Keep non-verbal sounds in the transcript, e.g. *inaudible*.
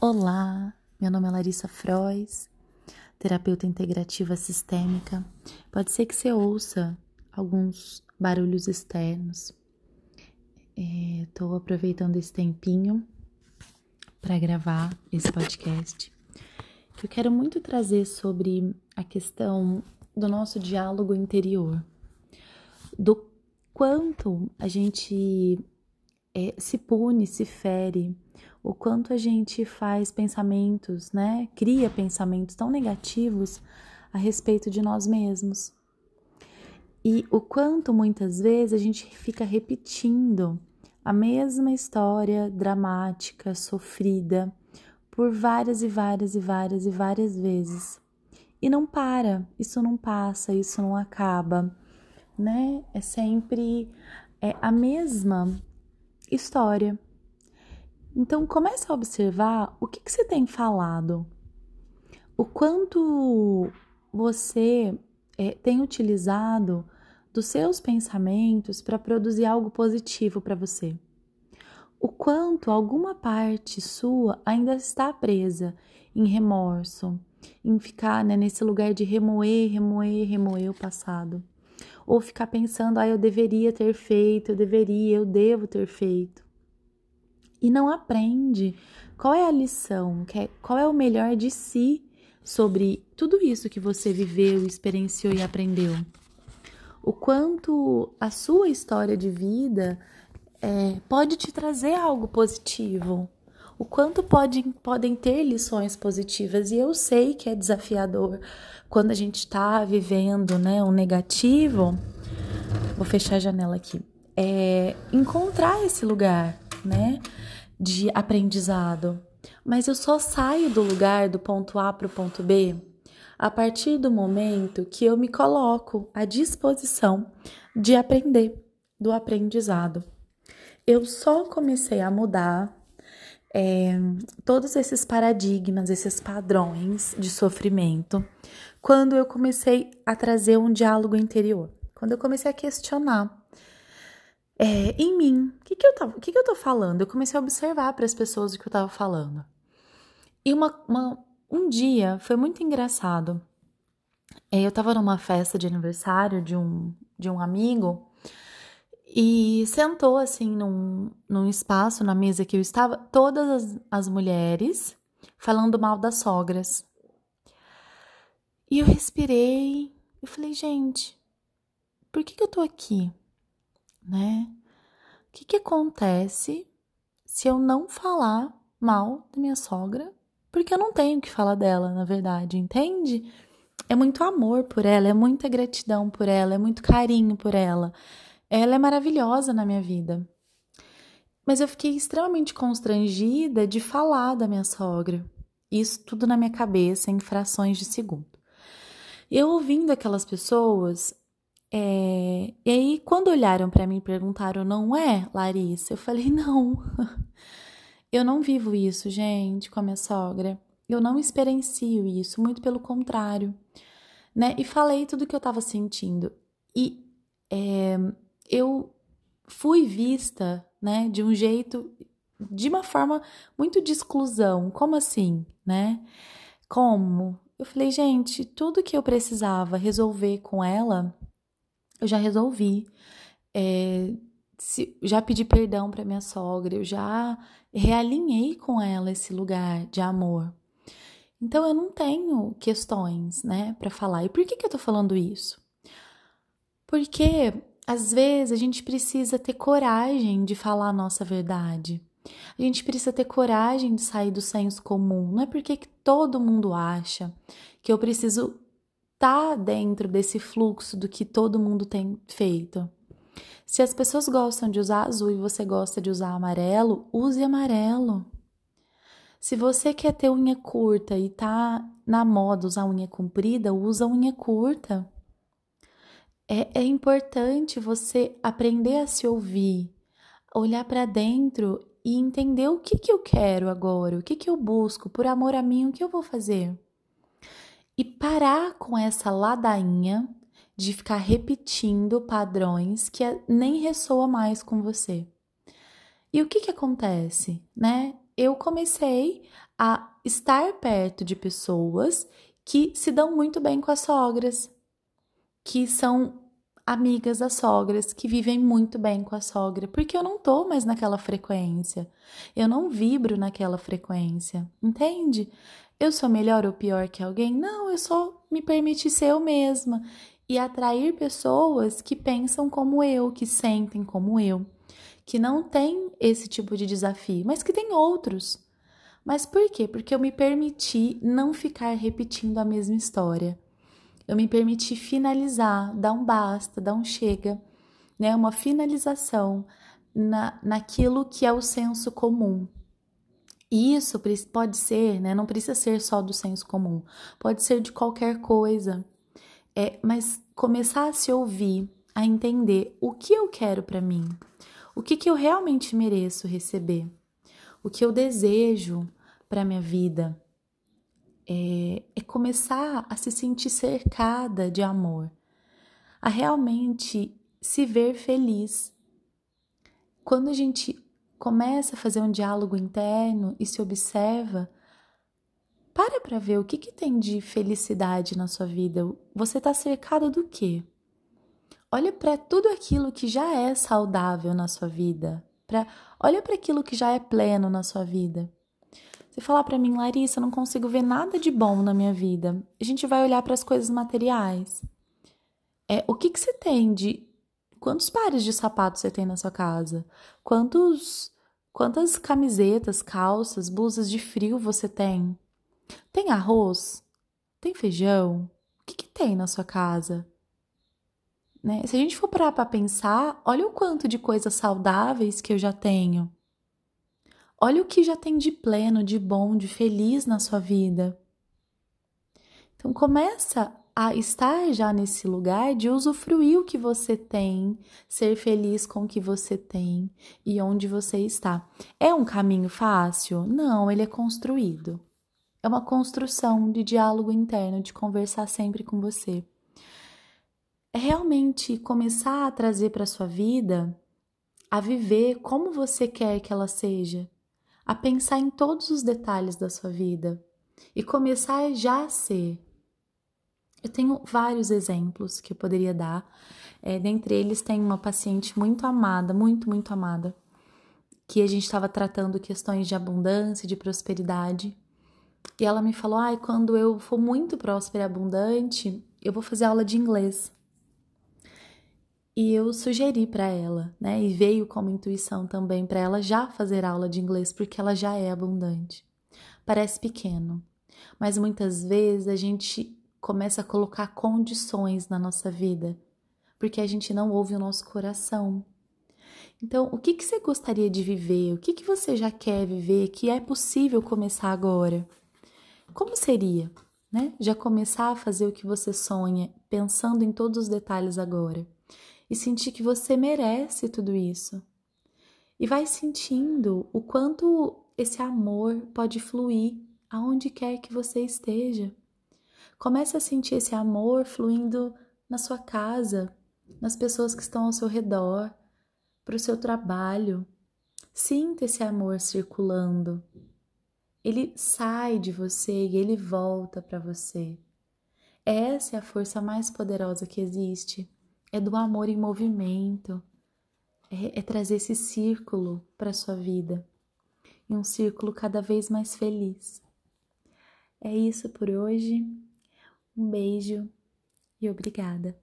Olá, meu nome é Larissa Frois, terapeuta integrativa sistêmica. Pode ser que você ouça alguns barulhos externos. Estou é, aproveitando esse tempinho para gravar esse podcast. Eu quero muito trazer sobre a questão do nosso diálogo interior, do quanto a gente é, se pune, se fere, o quanto a gente faz pensamentos, né? Cria pensamentos tão negativos a respeito de nós mesmos. E o quanto muitas vezes a gente fica repetindo a mesma história dramática, sofrida, por várias e várias e várias e várias vezes. E não para, isso não passa, isso não acaba, né? É sempre é a mesma história. Então comece a observar o que, que você tem falado, o quanto você é, tem utilizado dos seus pensamentos para produzir algo positivo para você. O quanto alguma parte sua ainda está presa em remorso, em ficar né, nesse lugar de remoer, remoer, remoer o passado. Ou ficar pensando, ah, eu deveria ter feito, eu deveria, eu devo ter feito. E não aprende qual é a lição, é, qual é o melhor de si sobre tudo isso que você viveu, experienciou e aprendeu. O quanto a sua história de vida é, pode te trazer algo positivo o quanto pode, podem ter lições positivas. E eu sei que é desafiador quando a gente está vivendo né, um negativo. Vou fechar a janela aqui. É encontrar esse lugar né, de aprendizado. Mas eu só saio do lugar do ponto A para o ponto B a partir do momento que eu me coloco à disposição de aprender, do aprendizado. Eu só comecei a mudar é, todos esses paradigmas, esses padrões de sofrimento, quando eu comecei a trazer um diálogo interior, quando eu comecei a questionar é, em mim, o que, que, eu tava, que, que eu tô falando? Eu comecei a observar para as pessoas o que eu tava falando. E uma, uma, um dia foi muito engraçado. É, eu tava numa festa de aniversário de um, de um amigo e sentou assim num, num espaço, na mesa que eu estava, todas as, as mulheres falando mal das sogras. E eu respirei e falei, gente, por que, que eu tô aqui? Né? O que, que acontece se eu não falar mal da minha sogra? Porque eu não tenho que falar dela, na verdade, entende? É muito amor por ela, é muita gratidão por ela, é muito carinho por ela. Ela é maravilhosa na minha vida. Mas eu fiquei extremamente constrangida de falar da minha sogra. Isso tudo na minha cabeça em frações de segundo. Eu ouvindo aquelas pessoas, é... e aí quando olharam para mim e perguntaram, não é, Larissa? Eu falei, *laughs* não. eu não vivo isso, gente, com a minha sogra. Eu não experiencio isso, muito pelo contrário. Né? E falei tudo o que eu estava sentindo. E é, eu fui vista, né, de um jeito, de uma forma muito de exclusão. Como assim, né? Como? Eu falei, gente, tudo que eu precisava resolver com ela, eu já resolvi. É, se, já pedi perdão para minha sogra, eu já realinhei com ela esse lugar de amor. Então eu não tenho questões, né, para falar. E por que que eu tô falando isso? Porque às vezes a gente precisa ter coragem de falar a nossa verdade. A gente precisa ter coragem de sair do senso comum. Não é porque que todo mundo acha que eu preciso estar tá dentro desse fluxo do que todo mundo tem feito. Se as pessoas gostam de usar azul e você gosta de usar amarelo, use amarelo. Se você quer ter unha curta e tá na moda usar unha comprida, usa unha curta é, é importante você aprender a se ouvir, olhar para dentro e entender o que, que eu quero agora, o que, que eu busco, por amor a mim, o que eu vou fazer. E parar com essa ladainha de ficar repetindo padrões que nem ressoa mais com você. E o que que acontece, né? Eu comecei a estar perto de pessoas que se dão muito bem com as sogras, que são amigas das sogras, que vivem muito bem com a sogra, porque eu não tô mais naquela frequência. Eu não vibro naquela frequência, entende? Eu sou melhor ou pior que alguém? Não, eu só me permiti ser eu mesma e atrair pessoas que pensam como eu, que sentem como eu, que não têm esse tipo de desafio, mas que têm outros. Mas por quê? Porque eu me permiti não ficar repetindo a mesma história. Eu me permiti finalizar, dar um basta, dar um chega, né? Uma finalização na, naquilo que é o senso comum. E isso pode ser, né? Não precisa ser só do senso comum, pode ser de qualquer coisa. É, mas começar a se ouvir, a entender o que eu quero para mim, o que, que eu realmente mereço receber, o que eu desejo para minha vida. É, é começar a se sentir cercada de amor, a realmente se ver feliz. Quando a gente começa a fazer um diálogo interno e se observa, para para ver o que, que tem de felicidade na sua vida. Você está cercado do quê? Olha para tudo aquilo que já é saudável na sua vida. Pra, olha para aquilo que já é pleno na sua vida. Você falar para mim, Larissa, eu não consigo ver nada de bom na minha vida. A gente vai olhar para as coisas materiais. É, o que, que você tem de Quantos pares de sapatos você tem na sua casa? Quantos quantas camisetas, calças, blusas de frio você tem? Tem arroz? Tem feijão? O que, que tem na sua casa? Né? Se a gente for parar para pensar, olha o quanto de coisas saudáveis que eu já tenho. Olha o que já tem de pleno, de bom, de feliz na sua vida. Então começa a estar já nesse lugar de usufruir o que você tem, ser feliz com o que você tem e onde você está. É um caminho fácil? Não, ele é construído. É uma construção de diálogo interno, de conversar sempre com você. É realmente começar a trazer para sua vida a viver como você quer que ela seja, a pensar em todos os detalhes da sua vida e começar já a ser eu tenho vários exemplos que eu poderia dar. É, dentre eles tem uma paciente muito amada, muito, muito amada, que a gente estava tratando questões de abundância, de prosperidade. E ela me falou: ai, quando eu for muito próspera e abundante, eu vou fazer aula de inglês. E eu sugeri para ela, né? E veio como intuição também para ela já fazer aula de inglês, porque ela já é abundante. Parece pequeno, mas muitas vezes a gente começa a colocar condições na nossa vida, porque a gente não ouve o nosso coração. Então, o que, que você gostaria de viver? O que, que você já quer viver que é possível começar agora? Como seria, né? Já começar a fazer o que você sonha, pensando em todos os detalhes agora. E sentir que você merece tudo isso. E vai sentindo o quanto esse amor pode fluir aonde quer que você esteja. Comece a sentir esse amor fluindo na sua casa, nas pessoas que estão ao seu redor, para o seu trabalho. Sinta esse amor circulando. Ele sai de você e ele volta para você. Essa é a força mais poderosa que existe. É do amor em movimento. É, é trazer esse círculo para sua vida. E um círculo cada vez mais feliz. É isso por hoje. Um beijo e obrigada.